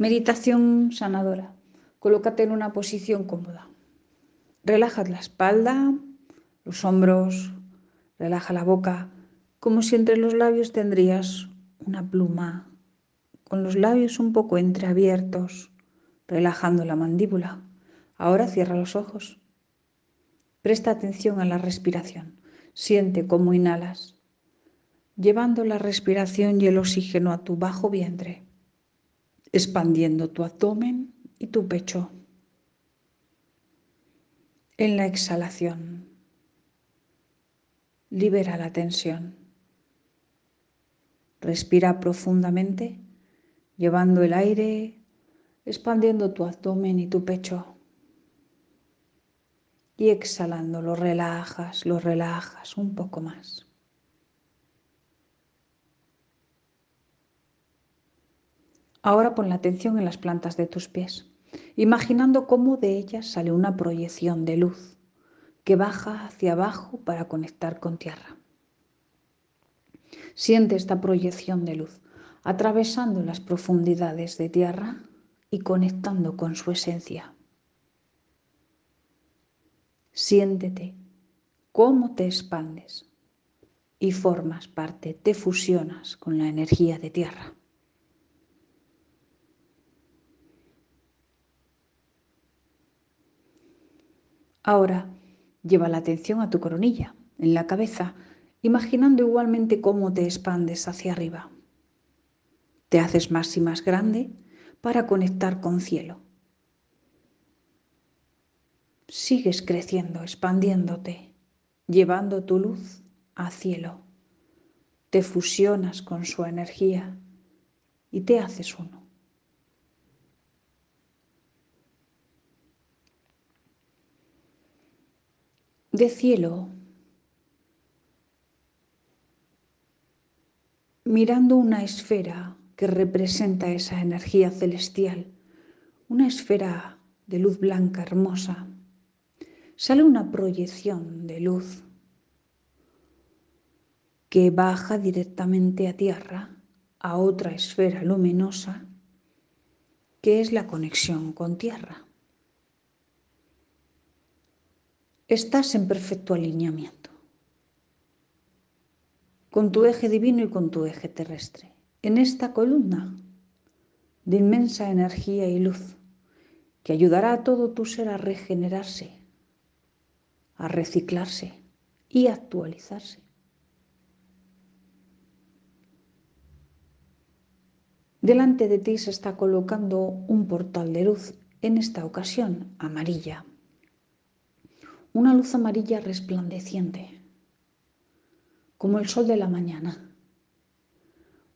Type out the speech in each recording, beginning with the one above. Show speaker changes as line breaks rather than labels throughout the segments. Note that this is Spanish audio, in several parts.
Meditación sanadora. Colócate en una posición cómoda. Relaja la espalda, los hombros, relaja la boca, como si entre los labios tendrías una pluma, con los labios un poco entreabiertos, relajando la mandíbula. Ahora cierra los ojos. Presta atención a la respiración. Siente cómo inhalas, llevando la respiración y el oxígeno a tu bajo vientre expandiendo tu abdomen y tu pecho. En la exhalación, libera la tensión. Respira profundamente, llevando el aire, expandiendo tu abdomen y tu pecho. Y exhalando, lo relajas, lo relajas un poco más. Ahora pon la atención en las plantas de tus pies, imaginando cómo de ellas sale una proyección de luz que baja hacia abajo para conectar con tierra. Siente esta proyección de luz atravesando las profundidades de tierra y conectando con su esencia. Siéntete cómo te expandes y formas parte, te fusionas con la energía de tierra. Ahora lleva la atención a tu coronilla, en la cabeza, imaginando igualmente cómo te expandes hacia arriba. Te haces más y más grande para conectar con cielo. Sigues creciendo, expandiéndote, llevando tu luz a cielo. Te fusionas con su energía y te haces uno. De cielo, mirando una esfera que representa esa energía celestial, una esfera de luz blanca hermosa, sale una proyección de luz que baja directamente a tierra, a otra esfera luminosa, que es la conexión con tierra. Estás en perfecto alineamiento con tu eje divino y con tu eje terrestre. En esta columna de inmensa energía y luz que ayudará a todo tu ser a regenerarse, a reciclarse y actualizarse. Delante de ti se está colocando un portal de luz, en esta ocasión amarilla una luz amarilla resplandeciente, como el sol de la mañana,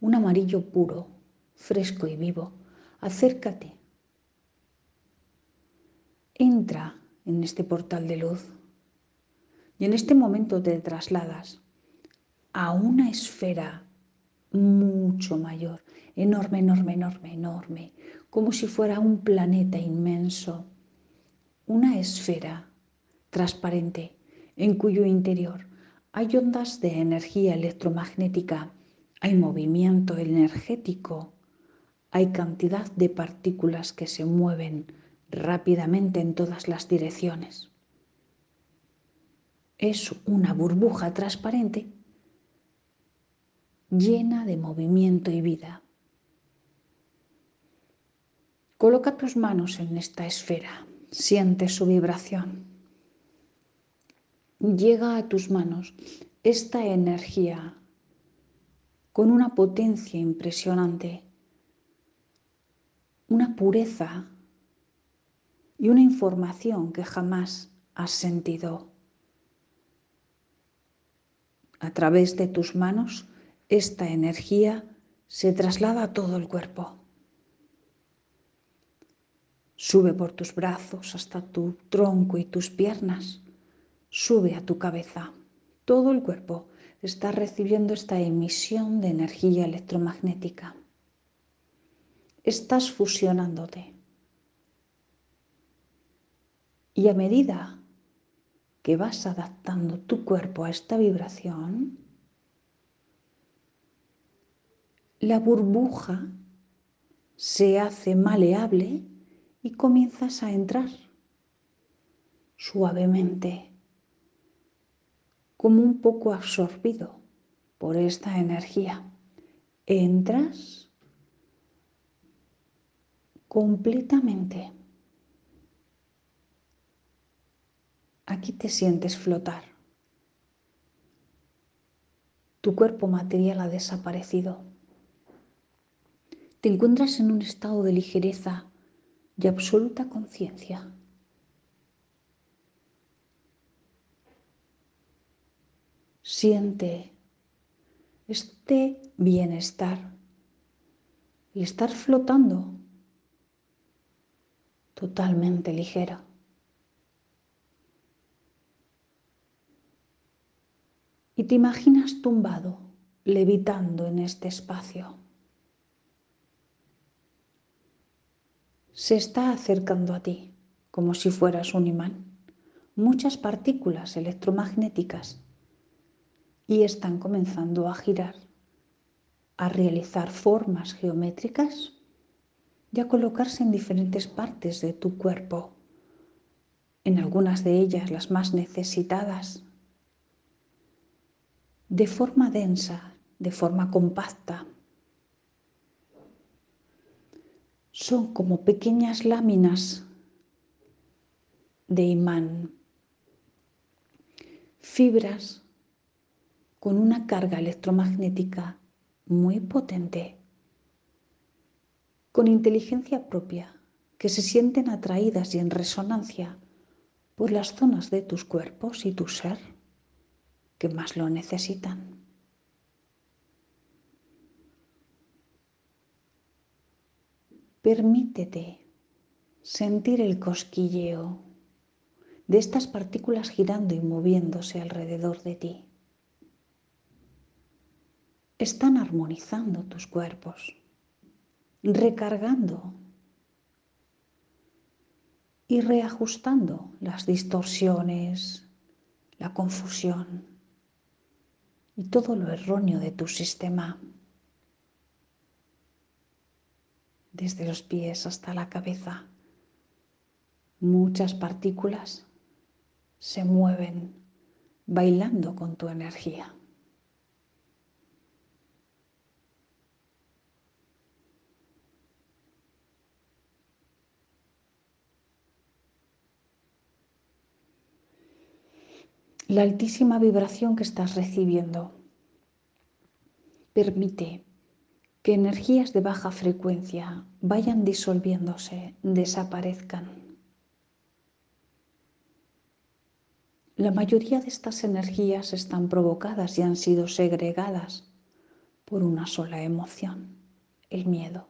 un amarillo puro, fresco y vivo. Acércate, entra en este portal de luz y en este momento te trasladas a una esfera mucho mayor, enorme, enorme, enorme, enorme, como si fuera un planeta inmenso, una esfera transparente en cuyo interior hay ondas de energía electromagnética, hay movimiento energético, hay cantidad de partículas que se mueven rápidamente en todas las direcciones. Es una burbuja transparente llena de movimiento y vida. Coloca tus manos en esta esfera, siente su vibración llega a tus manos esta energía con una potencia impresionante, una pureza y una información que jamás has sentido. A través de tus manos, esta energía se traslada a todo el cuerpo. Sube por tus brazos hasta tu tronco y tus piernas sube a tu cabeza. Todo el cuerpo está recibiendo esta emisión de energía electromagnética. Estás fusionándote. Y a medida que vas adaptando tu cuerpo a esta vibración, la burbuja se hace maleable y comienzas a entrar suavemente, como un poco absorbido por esta energía. Entras completamente. Aquí te sientes flotar. Tu cuerpo material ha desaparecido. Te encuentras en un estado de ligereza y absoluta conciencia. Siente este bienestar, el estar flotando totalmente ligero. Y te imaginas tumbado, levitando en este espacio. Se está acercando a ti como si fueras un imán. Muchas partículas electromagnéticas y están comenzando a girar, a realizar formas geométricas y a colocarse en diferentes partes de tu cuerpo, en algunas de ellas las más necesitadas, de forma densa, de forma compacta. Son como pequeñas láminas de imán, fibras con una carga electromagnética muy potente, con inteligencia propia, que se sienten atraídas y en resonancia por las zonas de tus cuerpos y tu ser que más lo necesitan. Permítete sentir el cosquilleo de estas partículas girando y moviéndose alrededor de ti están armonizando tus cuerpos, recargando y reajustando las distorsiones, la confusión y todo lo erróneo de tu sistema, desde los pies hasta la cabeza. Muchas partículas se mueven bailando con tu energía. La altísima vibración que estás recibiendo. Permite que energías de baja frecuencia vayan disolviéndose, desaparezcan. La mayoría de estas energías están provocadas y han sido segregadas por una sola emoción, el miedo.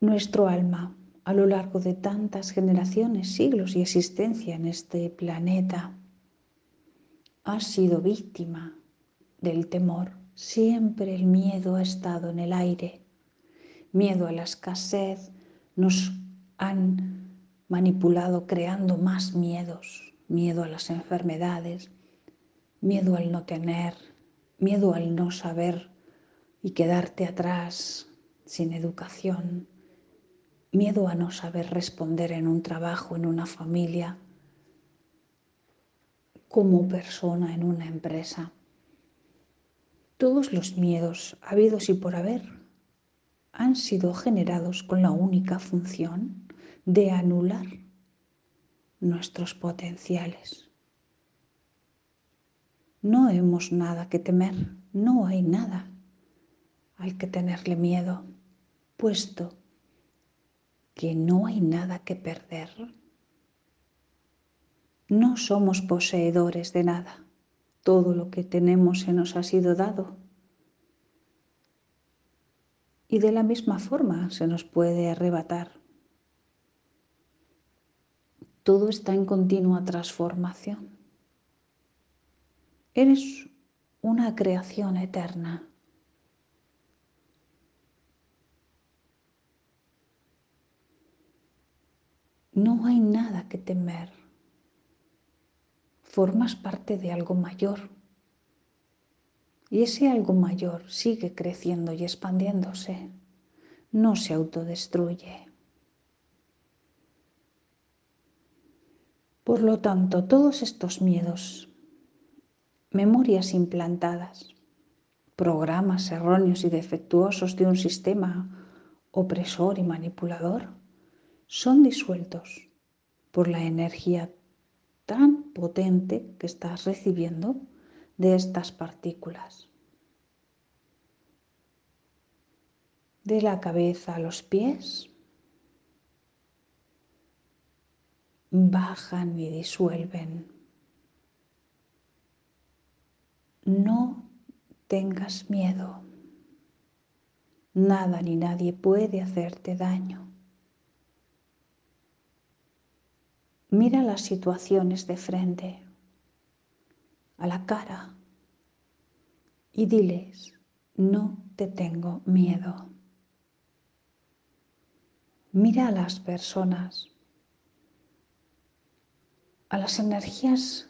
Nuestro alma a lo largo de tantas generaciones, siglos y existencia en este planeta, ha sido víctima del temor. Siempre el miedo ha estado en el aire. Miedo a la escasez. Nos han manipulado creando más miedos. Miedo a las enfermedades. Miedo al no tener. Miedo al no saber y quedarte atrás sin educación miedo a no saber responder en un trabajo, en una familia, como persona en una empresa. Todos los miedos habidos y por haber han sido generados con la única función de anular nuestros potenciales. No hemos nada que temer, no hay nada al que tenerle miedo, puesto que no hay nada que perder. No somos poseedores de nada. Todo lo que tenemos se nos ha sido dado. Y de la misma forma se nos puede arrebatar. Todo está en continua transformación. Eres una creación eterna. No hay nada que temer. Formas parte de algo mayor Y ese algo mayor sigue creciendo y expandiéndose. No se autodestruye. Por lo tanto, todos estos miedos, memorias implantadas, programas erróneos y defectuosos de un sistema opresor y manipulador, son disueltos por la energía tan potente que estás recibiendo de estas partículas. De la cabeza a los pies, bajan y disuelven. No tengas miedo. Nada ni nadie puede hacerte daño. Mira las situaciones de frente, a la cara, y diles, no te tengo miedo. Mira a las personas, a las energías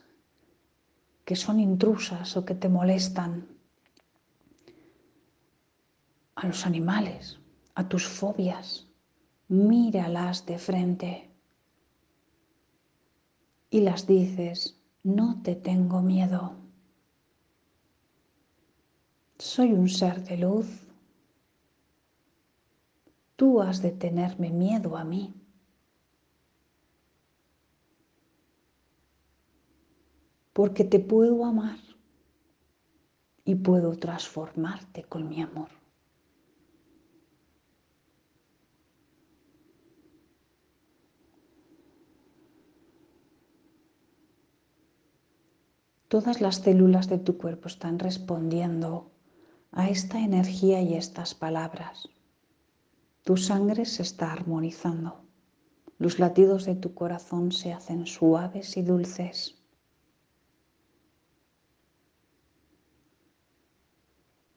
que son intrusas o que te molestan, a los animales, a tus fobias, míralas de frente y las dices, no te tengo miedo. Soy un ser de luz. Tú has de tenerme miedo a mí. Porque te puedo amar y puedo transformarte con mi amor. Todas las células de tu cuerpo están respondiendo a esta energía y estas palabras. Tu sangre se está armonizando. Los latidos de tu corazón se hacen suaves y dulces.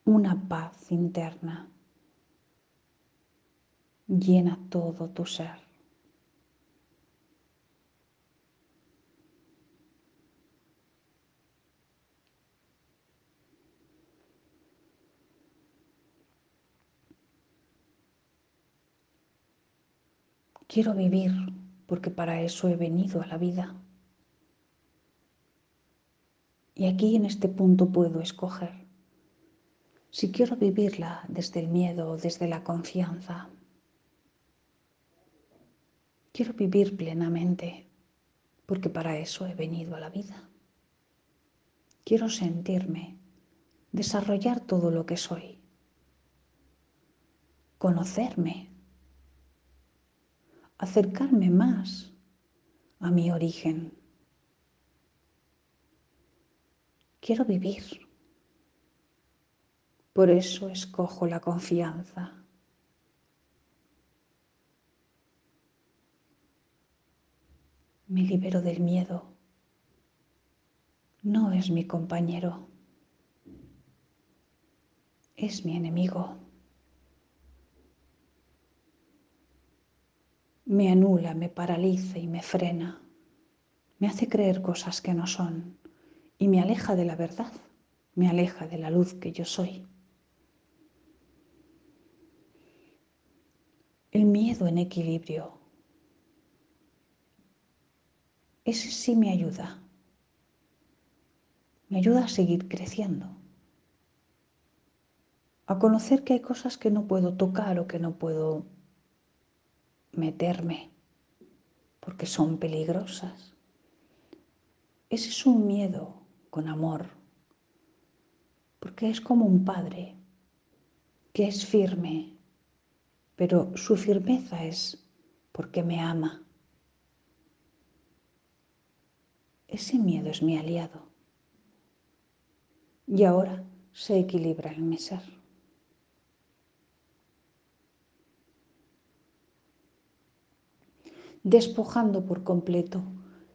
Una paz interna llena todo tu ser. Quiero vivir porque para eso he venido a la vida. Y aquí en este punto puedo escoger si quiero vivirla desde el miedo o desde la confianza. Quiero vivir plenamente porque para eso he venido a la vida. Quiero sentirme, desarrollar todo lo que soy, conocerme acercarme más a mi origen. Quiero vivir. Por eso escojo la confianza. Me libero del miedo. No es mi compañero. Es mi enemigo. Me anula, me paraliza y me frena, me hace creer cosas que no son y me aleja de la verdad, me aleja de la luz que yo soy. El miedo en equilibrio, ese sí me ayuda, me ayuda a seguir creciendo, a conocer que hay cosas que no puedo tocar o que no puedo meterme porque son peligrosas. Ese es un miedo con amor, porque es como un padre que es firme, pero su firmeza es porque me ama. Ese miedo es mi aliado y ahora se equilibra en mi ser. Despojando por completo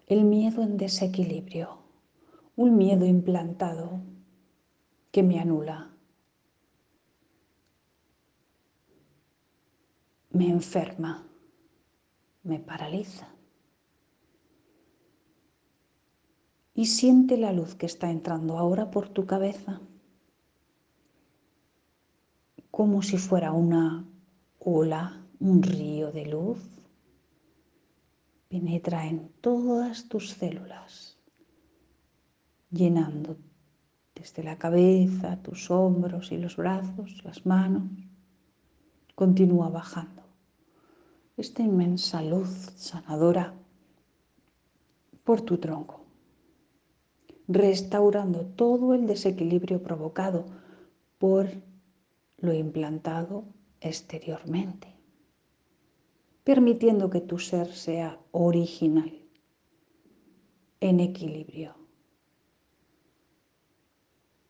el miedo en desequilibrio, un miedo implantado que me anula, me enferma, me paraliza. Y siente la luz que está entrando ahora por tu cabeza, como si fuera una ola, un río de luz, penetra en todas tus células, llenando desde la cabeza, tus hombros y los brazos, las manos. Continúa bajando. Esta inmensa luz sanadora por tu tronco, restaurando todo el desequilibrio provocado por lo implantado exteriormente, permitiendo que tu ser sea original, en equilibrio,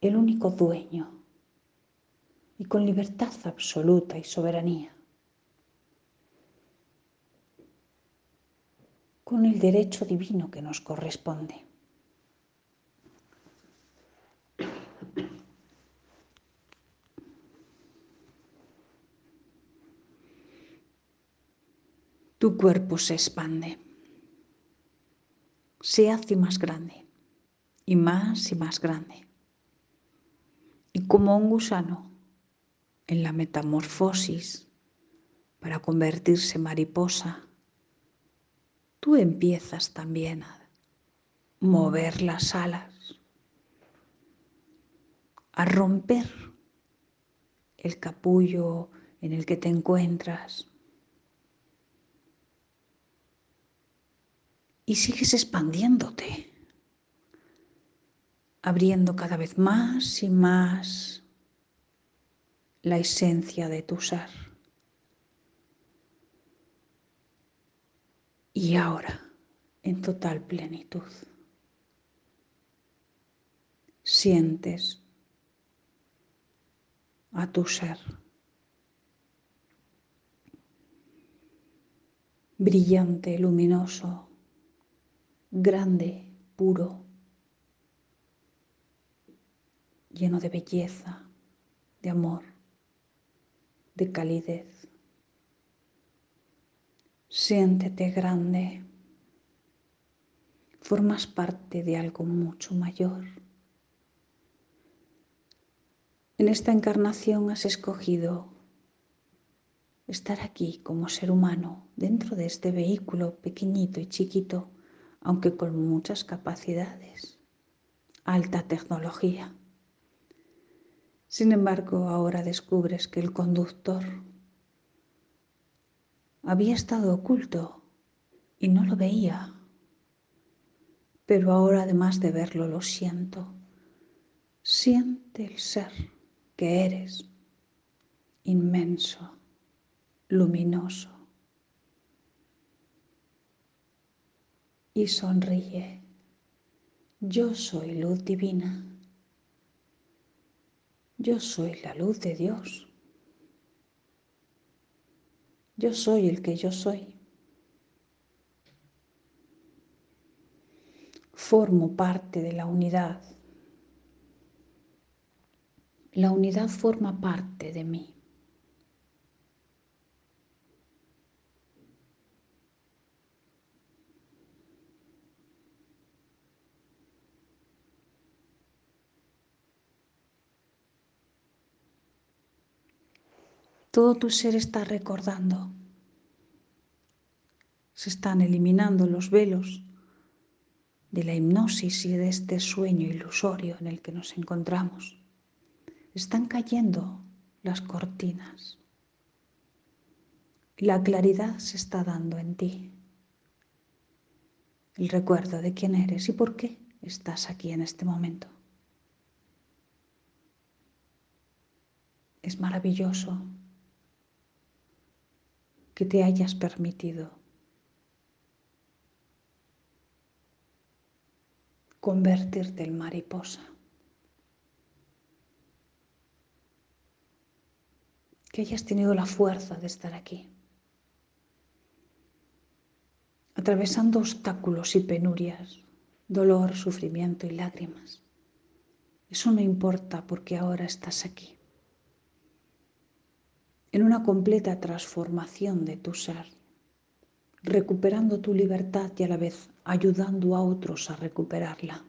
el único dueño y con libertad absoluta y soberanía. con el derecho divino que nos corresponde. Tu cuerpo se expande, se hace más grande y más y más grande. Y como un gusano en la metamorfosis para convertirse en mariposa, tú empiezas también a mover las alas, a romper el capullo en el que te encuentras y sigues expandiéndote, abriendo cada vez más y más la esencia de tu ser. y ahora en total plenitud. Sientes a tu ser brillante, luminoso, grande, puro, lleno de belleza, de amor, de calidez. Siéntete grande. Formas parte de algo mucho mayor. En esta encarnación has escogido estar aquí como ser humano dentro de este vehículo pequeñito y chiquito, aunque con muchas capacidades, alta tecnología. Sin embargo, ahora descubres que el conductor había estado oculto y no lo veía. Pero ahora, además de verlo, lo siento. Siente el ser que eres, inmenso, luminoso. Y sonríe. Yo soy luz divina. Yo soy la luz de Dios. Yo soy el que yo soy. Formo parte de la unidad. La unidad forma parte de mí. Todo tu ser está recordando. Se están eliminando los velos de la hipnosis y de este sueño ilusorio en el que nos encontramos. Están cayendo las cortinas. La claridad se está dando en ti. El recuerdo de quién eres y por qué estás aquí en este momento. Es maravilloso que te hayas permitido convertirte en mariposa. Que hayas tenido la fuerza de estar aquí, atravesando obstáculos y penurias, dolor, sufrimiento y lágrimas. Eso no importa porque ahora estás aquí en una completa transformación de tu ser, recuperando tu libertad y a la vez ayudando a otros a recuperarla.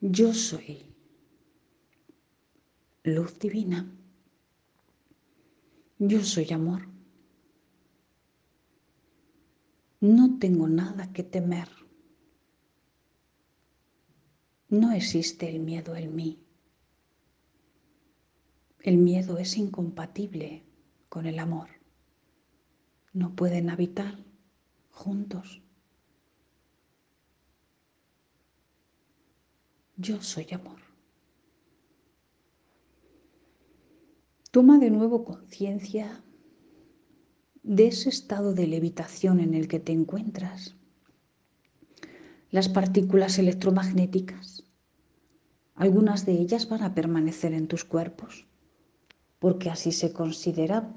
Yo soy luz divina. Yo soy amor. No tengo nada que temer. No existe el miedo en mí. El miedo es incompatible con el amor. No pueden habitar juntos. Yo soy amor. Toma de nuevo conciencia de ese estado de levitación en el que te encuentras. Las partículas electromagnéticas, algunas de ellas van a permanecer en tus cuerpos, porque así se considera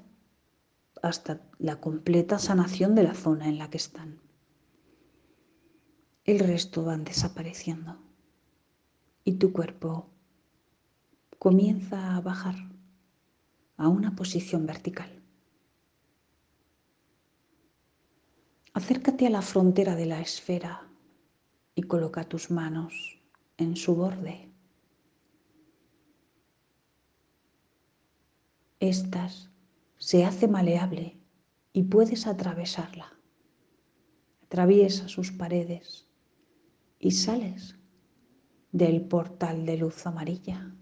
hasta la completa sanación de la zona en la que están. El resto van desapareciendo y tu cuerpo comienza a bajar a una posición vertical. Acércate a la frontera de la esfera y coloca tus manos en su borde. Estas se hace maleable y puedes atravesarla. Atraviesa sus paredes y sales del portal de luz amarilla.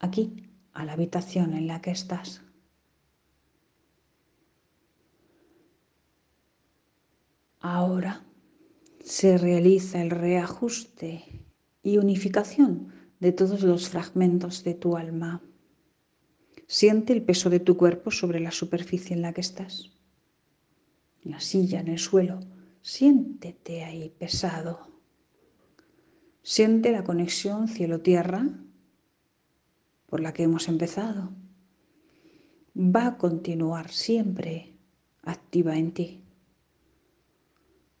Aquí, a la habitación en la que estás. Ahora se realiza el reajuste y unificación de todos los fragmentos de tu alma. Siente el peso de tu cuerpo sobre la superficie en la que estás. En la silla, en el suelo. Siéntete ahí pesado. Siente la conexión cielo-tierra por la que hemos empezado. Va a continuar siempre activa en ti.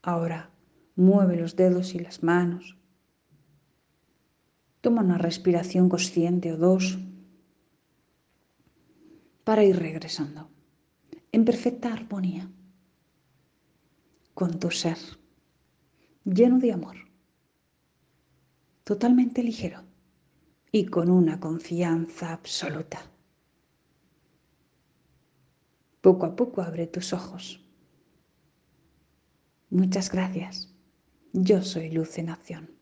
Ahora mueve los dedos y las manos. Toma una respiración consciente o dos para ir regresando en perfecta armonía con tu ser, lleno de amor, totalmente ligero y con una confianza absoluta. Poco a poco abre tus ojos. Muchas gracias. Yo soy Luz en Acción.